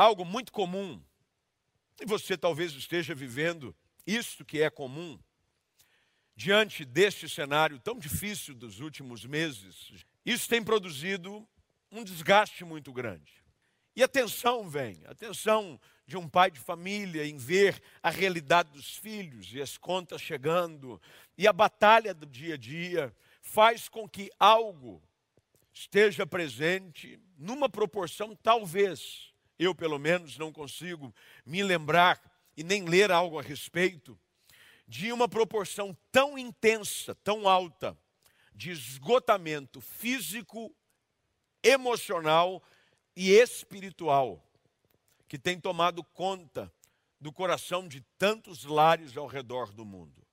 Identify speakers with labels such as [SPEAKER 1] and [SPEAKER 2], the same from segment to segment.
[SPEAKER 1] algo muito comum, e você talvez esteja vivendo isto que é comum, diante deste cenário tão difícil dos últimos meses, isso tem produzido um desgaste muito grande. E a tensão vem, a tensão de um pai de família em ver a realidade dos filhos e as contas chegando, e a batalha do dia a dia, faz com que algo esteja presente numa proporção, talvez, eu pelo menos não consigo me lembrar e nem ler algo a respeito, de uma proporção tão intensa, tão alta, de esgotamento físico, emocional e espiritual, que tem tomado conta do coração de tantos lares ao redor do mundo.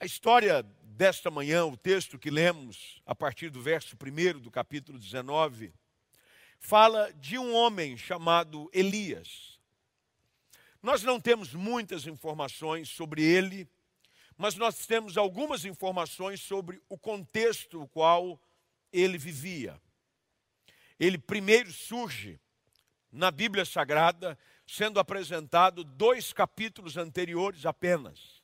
[SPEAKER 1] A história desta manhã, o texto que lemos a partir do verso 1 do capítulo 19, fala de um homem chamado Elias. Nós não temos muitas informações sobre ele, mas nós temos algumas informações sobre o contexto no qual ele vivia. Ele primeiro surge na Bíblia Sagrada, sendo apresentado dois capítulos anteriores apenas.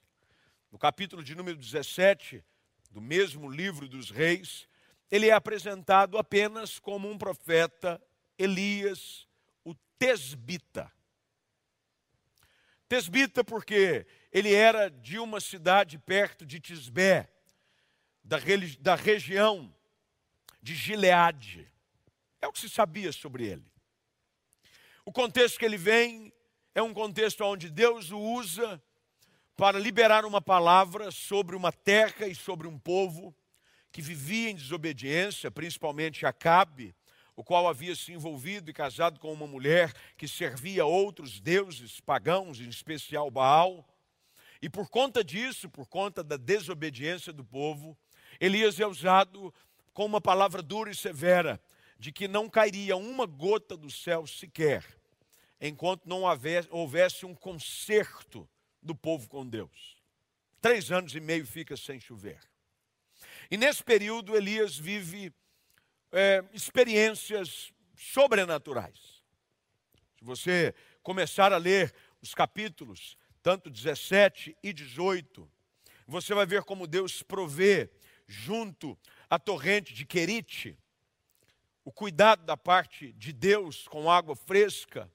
[SPEAKER 1] No capítulo de número 17, do mesmo livro dos reis, ele é apresentado apenas como um profeta Elias, o Tesbita. Tesbita porque ele era de uma cidade perto de Tisbé, da, da região de Gileade. É o que se sabia sobre ele. O contexto que ele vem é um contexto onde Deus o usa para liberar uma palavra sobre uma terra e sobre um povo que vivia em desobediência, principalmente Acabe, o qual havia se envolvido e casado com uma mulher que servia outros deuses pagãos, em especial Baal. E por conta disso, por conta da desobediência do povo, Elias é usado com uma palavra dura e severa, de que não cairia uma gota do céu sequer, enquanto não houvesse um conserto do povo com Deus. Três anos e meio fica sem chover. E nesse período, Elias vive é, experiências sobrenaturais. Se você começar a ler os capítulos tanto 17 e 18, você vai ver como Deus provê junto à torrente de Querite, o cuidado da parte de Deus com água fresca,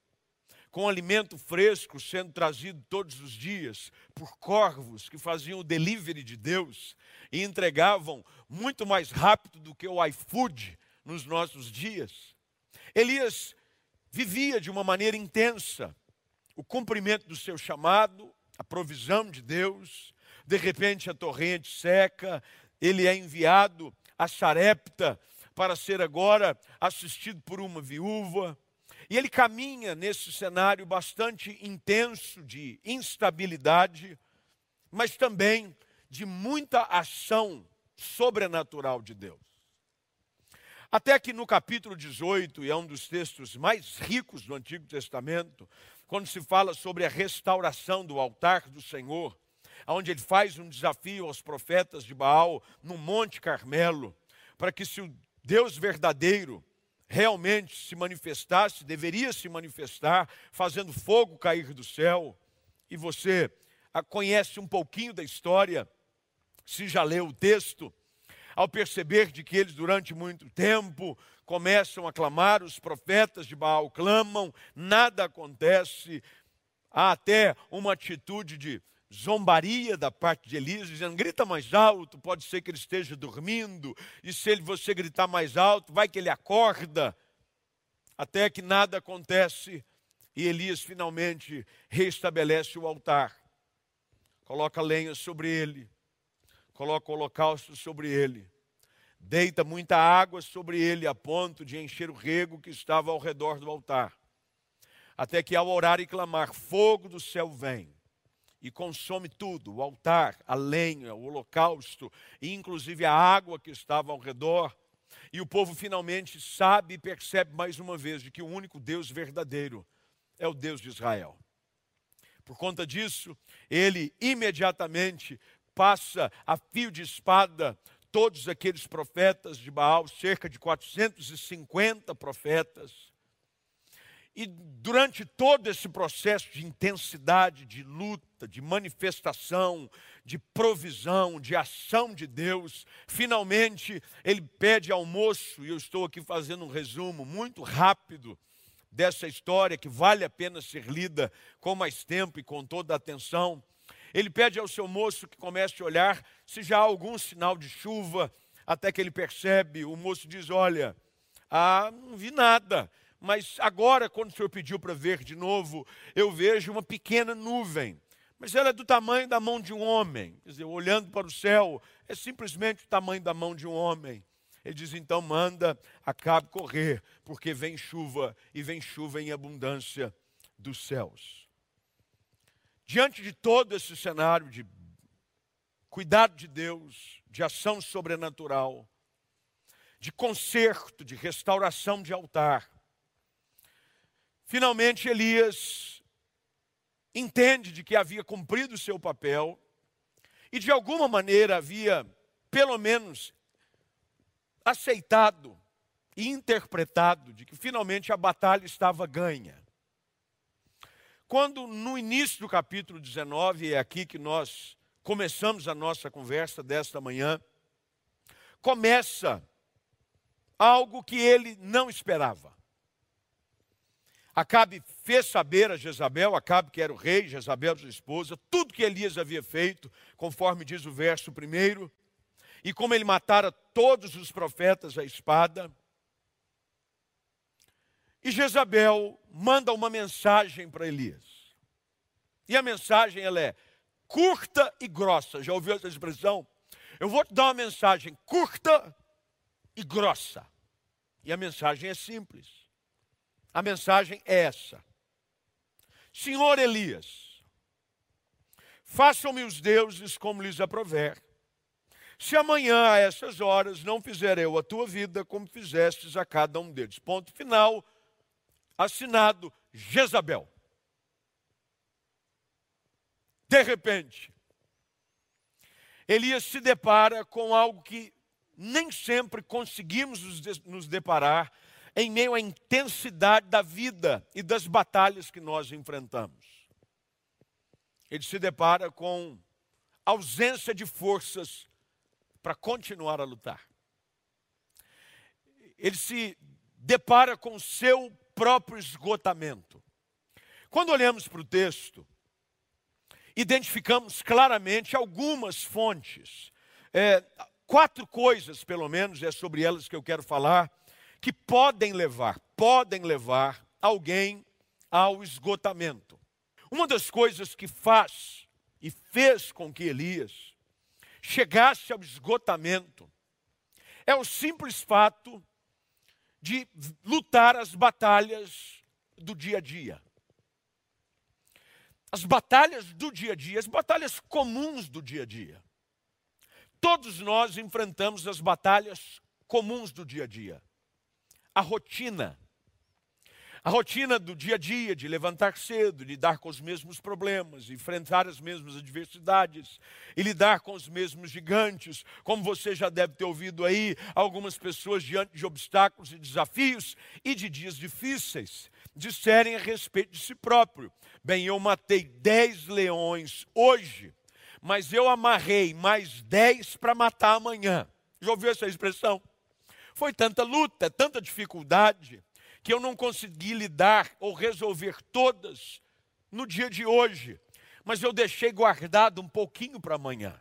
[SPEAKER 1] com alimento fresco sendo trazido todos os dias por corvos que faziam o delivery de Deus e entregavam muito mais rápido do que o iFood nos nossos dias. Elias vivia de uma maneira intensa o cumprimento do seu chamado, a provisão de Deus. De repente a torrente seca, ele é enviado a Sarepta para ser agora assistido por uma viúva. E ele caminha nesse cenário bastante intenso de instabilidade, mas também de muita ação sobrenatural de Deus. Até que no capítulo 18, e é um dos textos mais ricos do Antigo Testamento, quando se fala sobre a restauração do altar do Senhor, onde ele faz um desafio aos profetas de Baal no Monte Carmelo, para que se o Deus verdadeiro realmente se manifestasse, deveria se manifestar, fazendo fogo cair do céu, e você conhece um pouquinho da história, se já leu o texto, ao perceber de que eles durante muito tempo começam a clamar, os profetas de Baal clamam, nada acontece. Há até uma atitude de zombaria da parte de Elias, dizendo: grita mais alto, pode ser que ele esteja dormindo, e se ele, você gritar mais alto, vai que ele acorda. Até que nada acontece e Elias finalmente restabelece o altar, coloca lenha sobre ele, coloca o holocausto sobre ele deita muita água sobre ele a ponto de encher o rego que estava ao redor do altar. Até que ao orar e clamar, fogo do céu vem e consome tudo, o altar, a lenha, o holocausto, e inclusive a água que estava ao redor. E o povo finalmente sabe e percebe mais uma vez de que o único Deus verdadeiro é o Deus de Israel. Por conta disso, ele imediatamente passa a fio de espada todos aqueles profetas de Baal, cerca de 450 profetas. E durante todo esse processo de intensidade, de luta, de manifestação, de provisão, de ação de Deus, finalmente ele pede almoço, e eu estou aqui fazendo um resumo muito rápido dessa história que vale a pena ser lida com mais tempo e com toda a atenção. Ele pede ao seu moço que comece a olhar se já há algum sinal de chuva, até que ele percebe, o moço diz: Olha, ah, não vi nada, mas agora, quando o senhor pediu para ver de novo, eu vejo uma pequena nuvem. Mas ela é do tamanho da mão de um homem. Quer dizer, olhando para o céu, é simplesmente o tamanho da mão de um homem. Ele diz: então manda, acabe correr, porque vem chuva e vem chuva em abundância dos céus. Diante de todo esse cenário de cuidado de Deus, de ação sobrenatural, de conserto, de restauração de altar, finalmente Elias entende de que havia cumprido o seu papel e de alguma maneira havia, pelo menos, aceitado e interpretado de que finalmente a batalha estava ganha. Quando no início do capítulo 19, é aqui que nós começamos a nossa conversa desta manhã, começa algo que ele não esperava. Acabe fez saber a Jezabel, Acabe que era o rei, Jezabel sua esposa, tudo que Elias havia feito, conforme diz o verso primeiro, e como ele matara todos os profetas à espada. E Jezabel manda uma mensagem para Elias. E a mensagem ela é curta e grossa. Já ouviu essa expressão? Eu vou te dar uma mensagem curta e grossa. E a mensagem é simples. A mensagem é essa: Senhor Elias, façam-me os deuses como lhes aprover. Se amanhã, a essas horas, não fizer eu a tua vida como fizestes a cada um deles. Ponto final. Assinado Jezabel. De repente, Elias se depara com algo que nem sempre conseguimos nos deparar em meio à intensidade da vida e das batalhas que nós enfrentamos. Ele se depara com ausência de forças para continuar a lutar. Ele se depara com o seu próprio esgotamento. Quando olhamos para o texto, identificamos claramente algumas fontes, é, quatro coisas, pelo menos, é sobre elas que eu quero falar, que podem levar, podem levar alguém ao esgotamento. Uma das coisas que faz e fez com que Elias chegasse ao esgotamento é o simples fato de lutar as batalhas do dia a dia. As batalhas do dia a dia, as batalhas comuns do dia a dia. Todos nós enfrentamos as batalhas comuns do dia a dia. A rotina, a rotina do dia a dia, de levantar cedo, lidar com os mesmos problemas, enfrentar as mesmas adversidades e lidar com os mesmos gigantes. Como você já deve ter ouvido aí, algumas pessoas diante de obstáculos e desafios e de dias difíceis disserem a respeito de si próprio: Bem, eu matei dez leões hoje, mas eu amarrei mais dez para matar amanhã. Já ouviu essa expressão? Foi tanta luta, tanta dificuldade que eu não consegui lidar ou resolver todas no dia de hoje, mas eu deixei guardado um pouquinho para amanhã.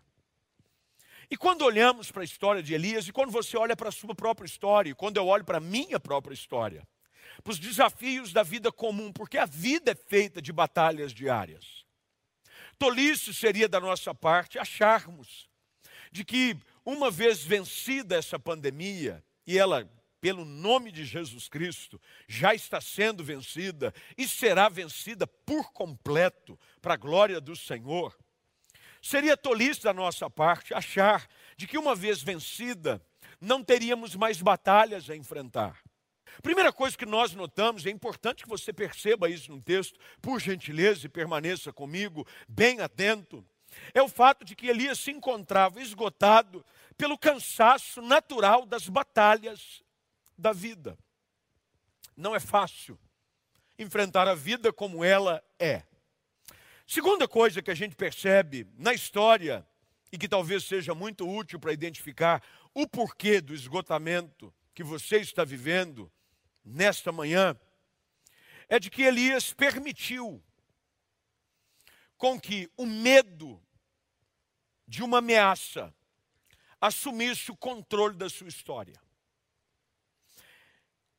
[SPEAKER 1] E quando olhamos para a história de Elias, e quando você olha para a sua própria história, e quando eu olho para a minha própria história, para os desafios da vida comum, porque a vida é feita de batalhas diárias. Tolice seria da nossa parte acharmos de que, uma vez vencida essa pandemia, e ela pelo nome de Jesus Cristo, já está sendo vencida e será vencida por completo, para a glória do Senhor. Seria tolice da nossa parte achar de que, uma vez vencida, não teríamos mais batalhas a enfrentar. Primeira coisa que nós notamos, é importante que você perceba isso no texto, por gentileza e permaneça comigo, bem atento, é o fato de que Elias se encontrava esgotado pelo cansaço natural das batalhas da vida. Não é fácil enfrentar a vida como ela é. Segunda coisa que a gente percebe na história e que talvez seja muito útil para identificar o porquê do esgotamento que você está vivendo nesta manhã é de que Elias permitiu com que o medo de uma ameaça assumisse o controle da sua história.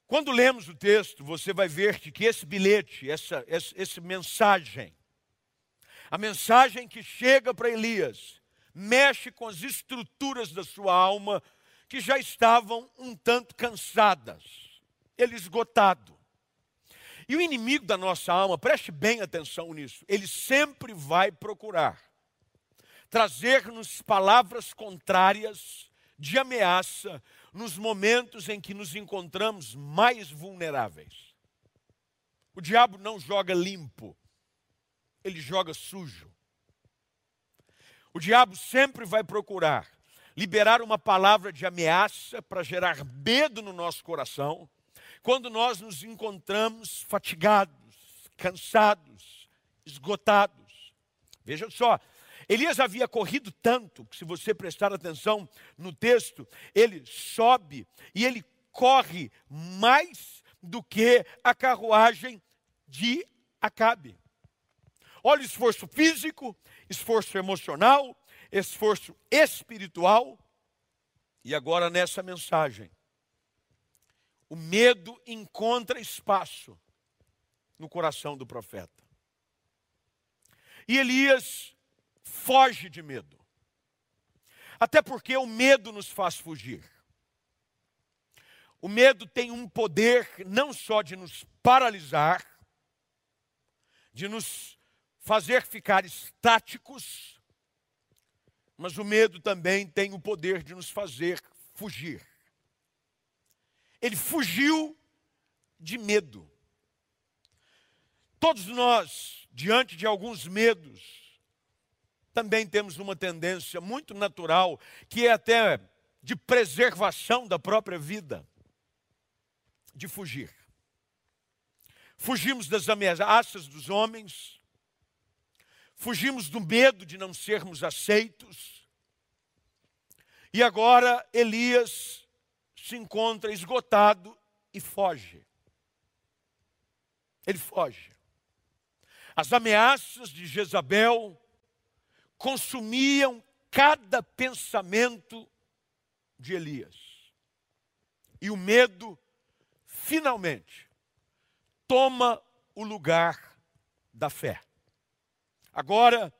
[SPEAKER 1] Quando lemos o texto, você vai ver que esse bilhete, essa, essa, essa mensagem, a mensagem que chega para Elias, mexe com as estruturas da sua alma que já estavam um tanto cansadas, ele esgotado. E o inimigo da nossa alma, preste bem atenção nisso, ele sempre vai procurar trazer-nos palavras contrárias de ameaça nos momentos em que nos encontramos mais vulneráveis. O diabo não joga limpo, ele joga sujo. O diabo sempre vai procurar liberar uma palavra de ameaça para gerar medo no nosso coração, quando nós nos encontramos fatigados, cansados, esgotados. Veja só, Elias havia corrido tanto, que se você prestar atenção no texto, ele sobe e ele corre mais do que a carruagem de Acabe. Olha o esforço físico, esforço emocional, esforço espiritual. E agora nessa mensagem, o medo encontra espaço no coração do profeta. E Elias foge de medo. Até porque o medo nos faz fugir. O medo tem um poder não só de nos paralisar, de nos fazer ficar estáticos, mas o medo também tem o poder de nos fazer fugir. Ele fugiu de medo. Todos nós, diante de alguns medos, também temos uma tendência muito natural, que é até de preservação da própria vida, de fugir. Fugimos das ameaças dos homens, fugimos do medo de não sermos aceitos, e agora Elias se encontra esgotado e foge. Ele foge. As ameaças de Jezabel, consumiam cada pensamento de Elias. E o medo, finalmente, toma o lugar da fé. Agora,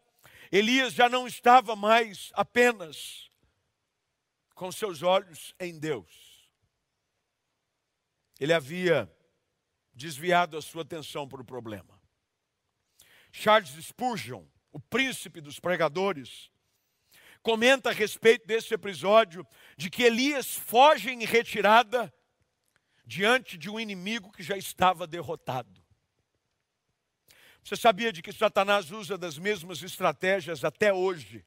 [SPEAKER 1] Elias já não estava mais apenas com seus olhos em Deus. Ele havia desviado a sua atenção para o problema. Charles Spurgeon, o príncipe dos pregadores, comenta a respeito desse episódio de que Elias foge em retirada diante de um inimigo que já estava derrotado. Você sabia de que Satanás usa das mesmas estratégias até hoje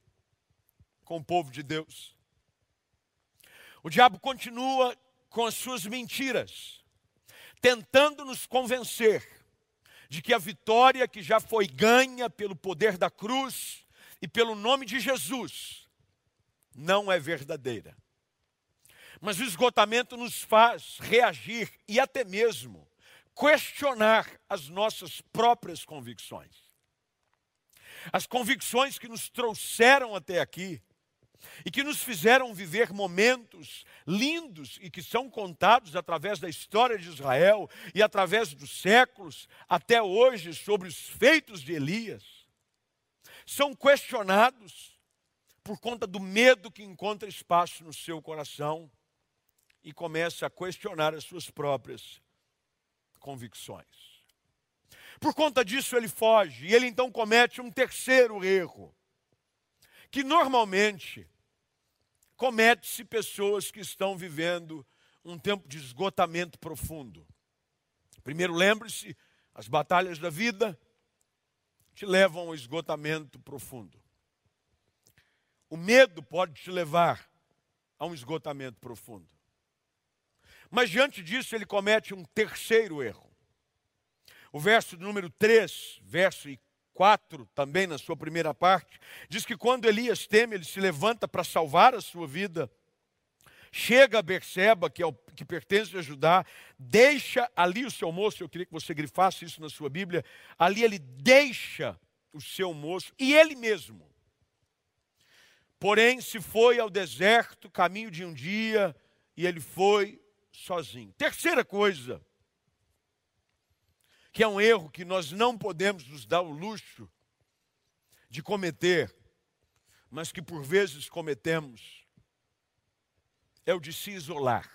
[SPEAKER 1] com o povo de Deus? O diabo continua com as suas mentiras, tentando nos convencer de que a vitória que já foi ganha pelo poder da cruz e pelo nome de Jesus não é verdadeira. Mas o esgotamento nos faz reagir e até mesmo questionar as nossas próprias convicções. As convicções que nos trouxeram até aqui, e que nos fizeram viver momentos lindos e que são contados através da história de Israel e através dos séculos até hoje sobre os feitos de Elias, são questionados por conta do medo que encontra espaço no seu coração e começa a questionar as suas próprias convicções. Por conta disso ele foge e ele então comete um terceiro erro, que normalmente comete-se pessoas que estão vivendo um tempo de esgotamento profundo. Primeiro, lembre-se, as batalhas da vida te levam ao esgotamento profundo. O medo pode te levar a um esgotamento profundo. Mas diante disso, ele comete um terceiro erro. O verso número 3, verso 4, também na sua primeira parte, diz que quando Elias teme, ele se levanta para salvar a sua vida. Chega a Berseba, que, é o, que pertence a Judá, deixa ali o seu moço, eu queria que você grifasse isso na sua Bíblia, ali ele deixa o seu moço e ele mesmo. Porém, se foi ao deserto, caminho de um dia, e ele foi sozinho. Terceira coisa, que é um erro que nós não podemos nos dar o luxo de cometer, mas que por vezes cometemos, é o de se isolar.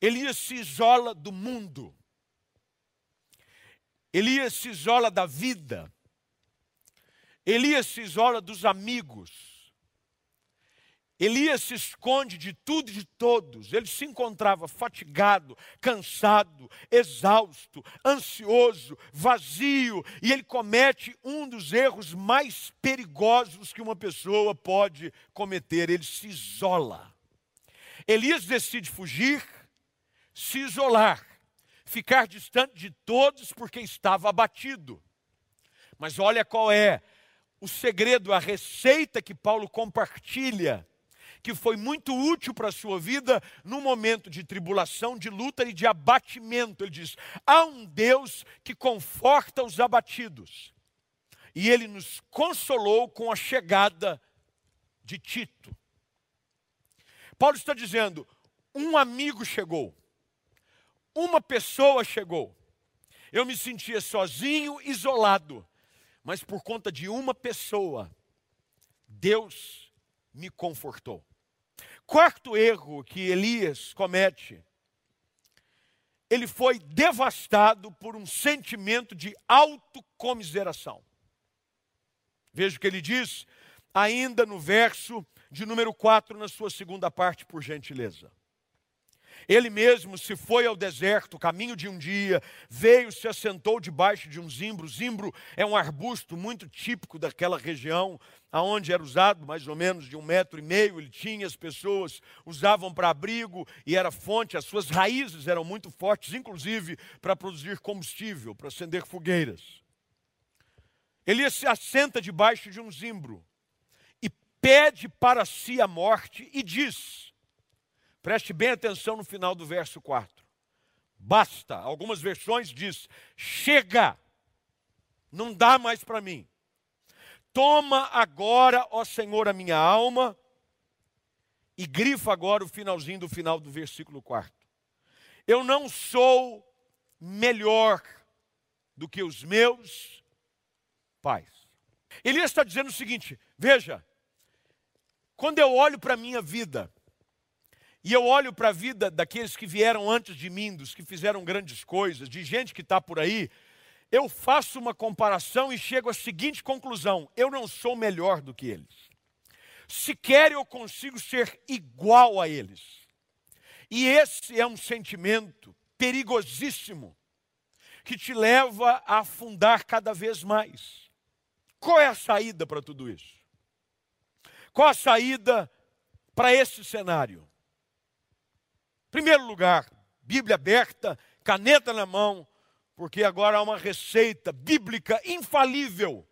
[SPEAKER 1] Elias se isola do mundo. Elias se isola da vida. Elias se isola dos amigos. Elias se esconde de tudo e de todos. Ele se encontrava fatigado, cansado, exausto, ansioso, vazio, e ele comete um dos erros mais perigosos que uma pessoa pode cometer: ele se isola. Elias decide fugir, se isolar, ficar distante de todos porque estava abatido. Mas olha qual é o segredo, a receita que Paulo compartilha que foi muito útil para a sua vida no momento de tribulação, de luta e de abatimento. Ele diz: há um Deus que conforta os abatidos. E ele nos consolou com a chegada de Tito. Paulo está dizendo: um amigo chegou, uma pessoa chegou. Eu me sentia sozinho, isolado, mas por conta de uma pessoa, Deus me confortou. Quarto erro que Elias comete, ele foi devastado por um sentimento de autocomiseração. Veja o que ele diz, ainda no verso de número 4, na sua segunda parte, por gentileza. Ele mesmo se foi ao deserto, caminho de um dia, veio, se assentou debaixo de um zimbro. Zimbro é um arbusto muito típico daquela região, aonde era usado mais ou menos de um metro e meio. Ele tinha, as pessoas usavam para abrigo e era fonte, as suas raízes eram muito fortes, inclusive para produzir combustível, para acender fogueiras. Elias se assenta debaixo de um zimbro e pede para si a morte e diz: Preste bem atenção no final do verso 4. Basta, algumas versões diz: chega, não dá mais para mim. Toma agora, ó Senhor, a minha alma, e grifa agora o finalzinho do final do versículo 4. Eu não sou melhor do que os meus pais. Elias está dizendo o seguinte: veja, quando eu olho para a minha vida, e eu olho para a vida daqueles que vieram antes de mim, dos que fizeram grandes coisas, de gente que está por aí, eu faço uma comparação e chego à seguinte conclusão: eu não sou melhor do que eles. Sequer eu consigo ser igual a eles. E esse é um sentimento perigosíssimo que te leva a afundar cada vez mais. Qual é a saída para tudo isso? Qual a saída para esse cenário? Primeiro lugar, Bíblia aberta, caneta na mão, porque agora há uma receita bíblica infalível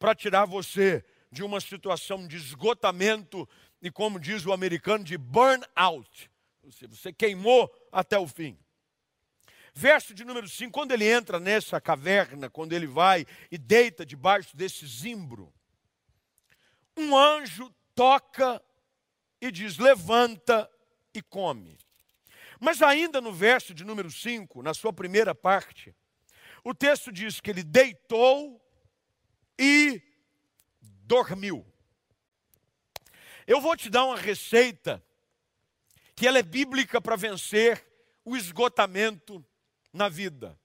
[SPEAKER 1] para tirar você de uma situação de esgotamento e, como diz o americano, de burnout. Você queimou até o fim. Verso de número 5, quando ele entra nessa caverna, quando ele vai e deita debaixo desse zimbro, um anjo toca e diz: levanta e come. Mas ainda no verso de número 5, na sua primeira parte, o texto diz que ele deitou e dormiu. Eu vou te dar uma receita que ela é bíblica para vencer o esgotamento na vida.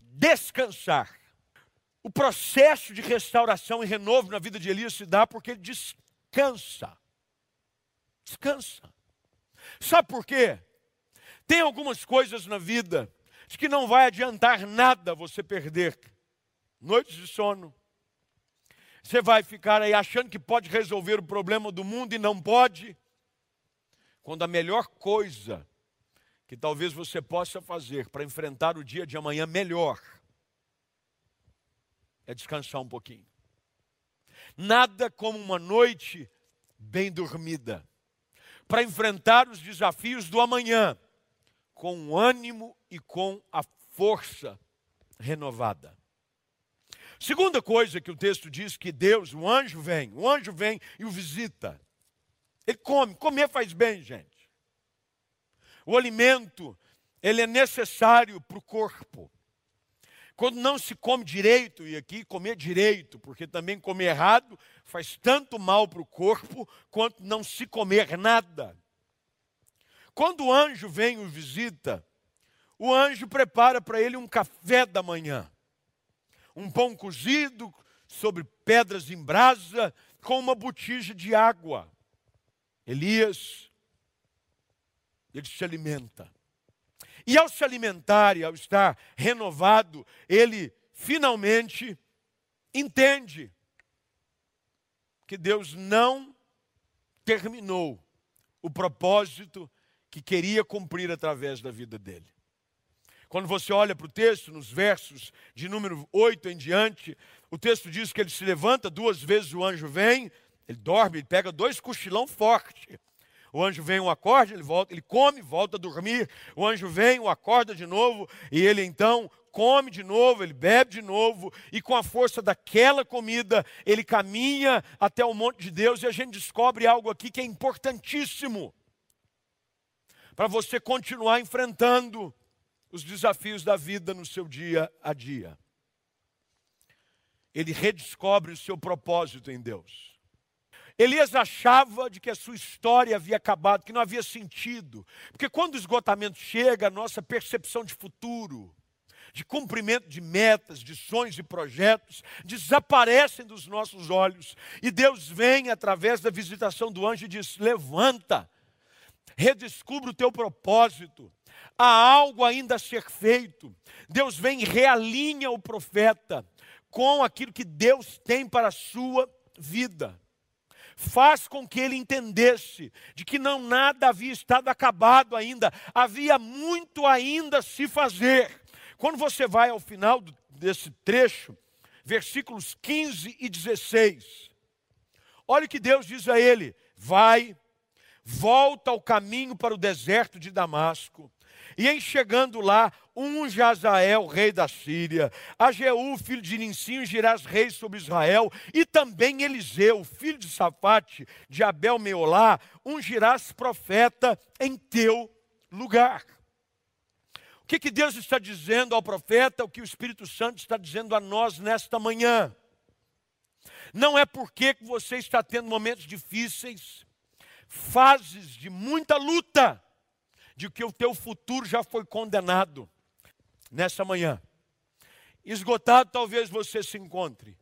[SPEAKER 1] Descansar. O processo de restauração e renovo na vida de Elias se dá porque ele descansa. Descansa. Sabe por quê? Tem algumas coisas na vida que não vai adiantar nada você perder. Noites de sono. Você vai ficar aí achando que pode resolver o problema do mundo e não pode. Quando a melhor coisa que talvez você possa fazer para enfrentar o dia de amanhã melhor é descansar um pouquinho. Nada como uma noite bem dormida para enfrentar os desafios do amanhã com ânimo e com a força renovada. Segunda coisa que o texto diz que Deus, o anjo vem, o anjo vem e o visita. Ele come, comer faz bem, gente. O alimento, ele é necessário para o corpo. Quando não se come direito, e aqui comer direito, porque também comer errado faz tanto mal para o corpo, quanto não se comer nada. Quando o anjo vem o visita, o anjo prepara para ele um café da manhã um pão cozido sobre pedras em brasa, com uma botija de água. Elias, ele se alimenta. E ao se alimentar e ao estar renovado, ele finalmente entende que Deus não terminou o propósito que queria cumprir através da vida dele. Quando você olha para o texto, nos versos de número 8 em diante, o texto diz que ele se levanta, duas vezes o anjo vem, ele dorme, ele pega dois cochilão forte. O anjo vem, o acorda, ele volta, ele come, volta a dormir. O anjo vem, o acorda de novo, e ele então come de novo, ele bebe de novo, e com a força daquela comida, ele caminha até o monte de Deus, e a gente descobre algo aqui que é importantíssimo para você continuar enfrentando os desafios da vida no seu dia a dia. Ele redescobre o seu propósito em Deus. Elias achava de que a sua história havia acabado, que não havia sentido. Porque quando o esgotamento chega, a nossa percepção de futuro, de cumprimento de metas, de sonhos e projetos, desaparecem dos nossos olhos. E Deus vem através da visitação do anjo e diz: levanta, redescubra o teu propósito, há algo ainda a ser feito. Deus vem e realinha o profeta com aquilo que Deus tem para a sua vida. Faz com que ele entendesse de que não nada havia estado acabado ainda, havia muito ainda a se fazer. Quando você vai ao final desse trecho, versículos 15 e 16, olha o que Deus diz a ele: vai, volta ao caminho para o deserto de Damasco e em chegando lá, um Jazael, rei da Síria, a Jeú, filho de Ninsim, girás rei sobre Israel, e também Eliseu, filho de Safate, de Abel Meolá, ungirás profeta em teu lugar. O que, que Deus está dizendo ao profeta, o que o Espírito Santo está dizendo a nós nesta manhã? Não é porque que você está tendo momentos difíceis, fases de muita luta, de que o teu futuro já foi condenado nessa manhã. Esgotado talvez você se encontre,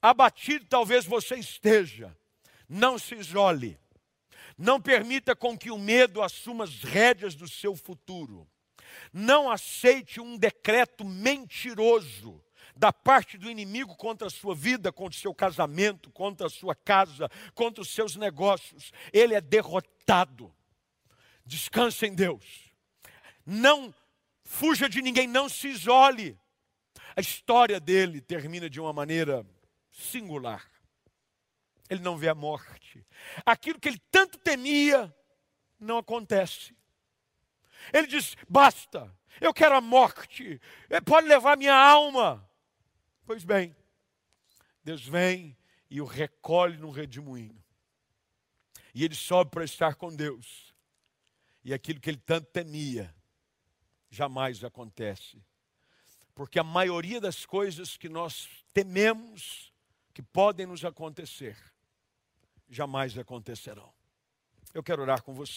[SPEAKER 1] abatido talvez você esteja. Não se isole. Não permita com que o medo assuma as rédeas do seu futuro. Não aceite um decreto mentiroso da parte do inimigo contra a sua vida, contra o seu casamento, contra a sua casa, contra os seus negócios. Ele é derrotado. Descanse em Deus. Não fuja de ninguém, não se isole. A história dele termina de uma maneira singular. Ele não vê a morte. Aquilo que ele tanto temia não acontece. Ele diz: basta, eu quero a morte, pode levar minha alma. Pois bem, Deus vem e o recolhe no redemoinho. E ele sobe para estar com Deus. E aquilo que ele tanto temia jamais acontece. Porque a maioria das coisas que nós tememos que podem nos acontecer, jamais acontecerão. Eu quero orar com você.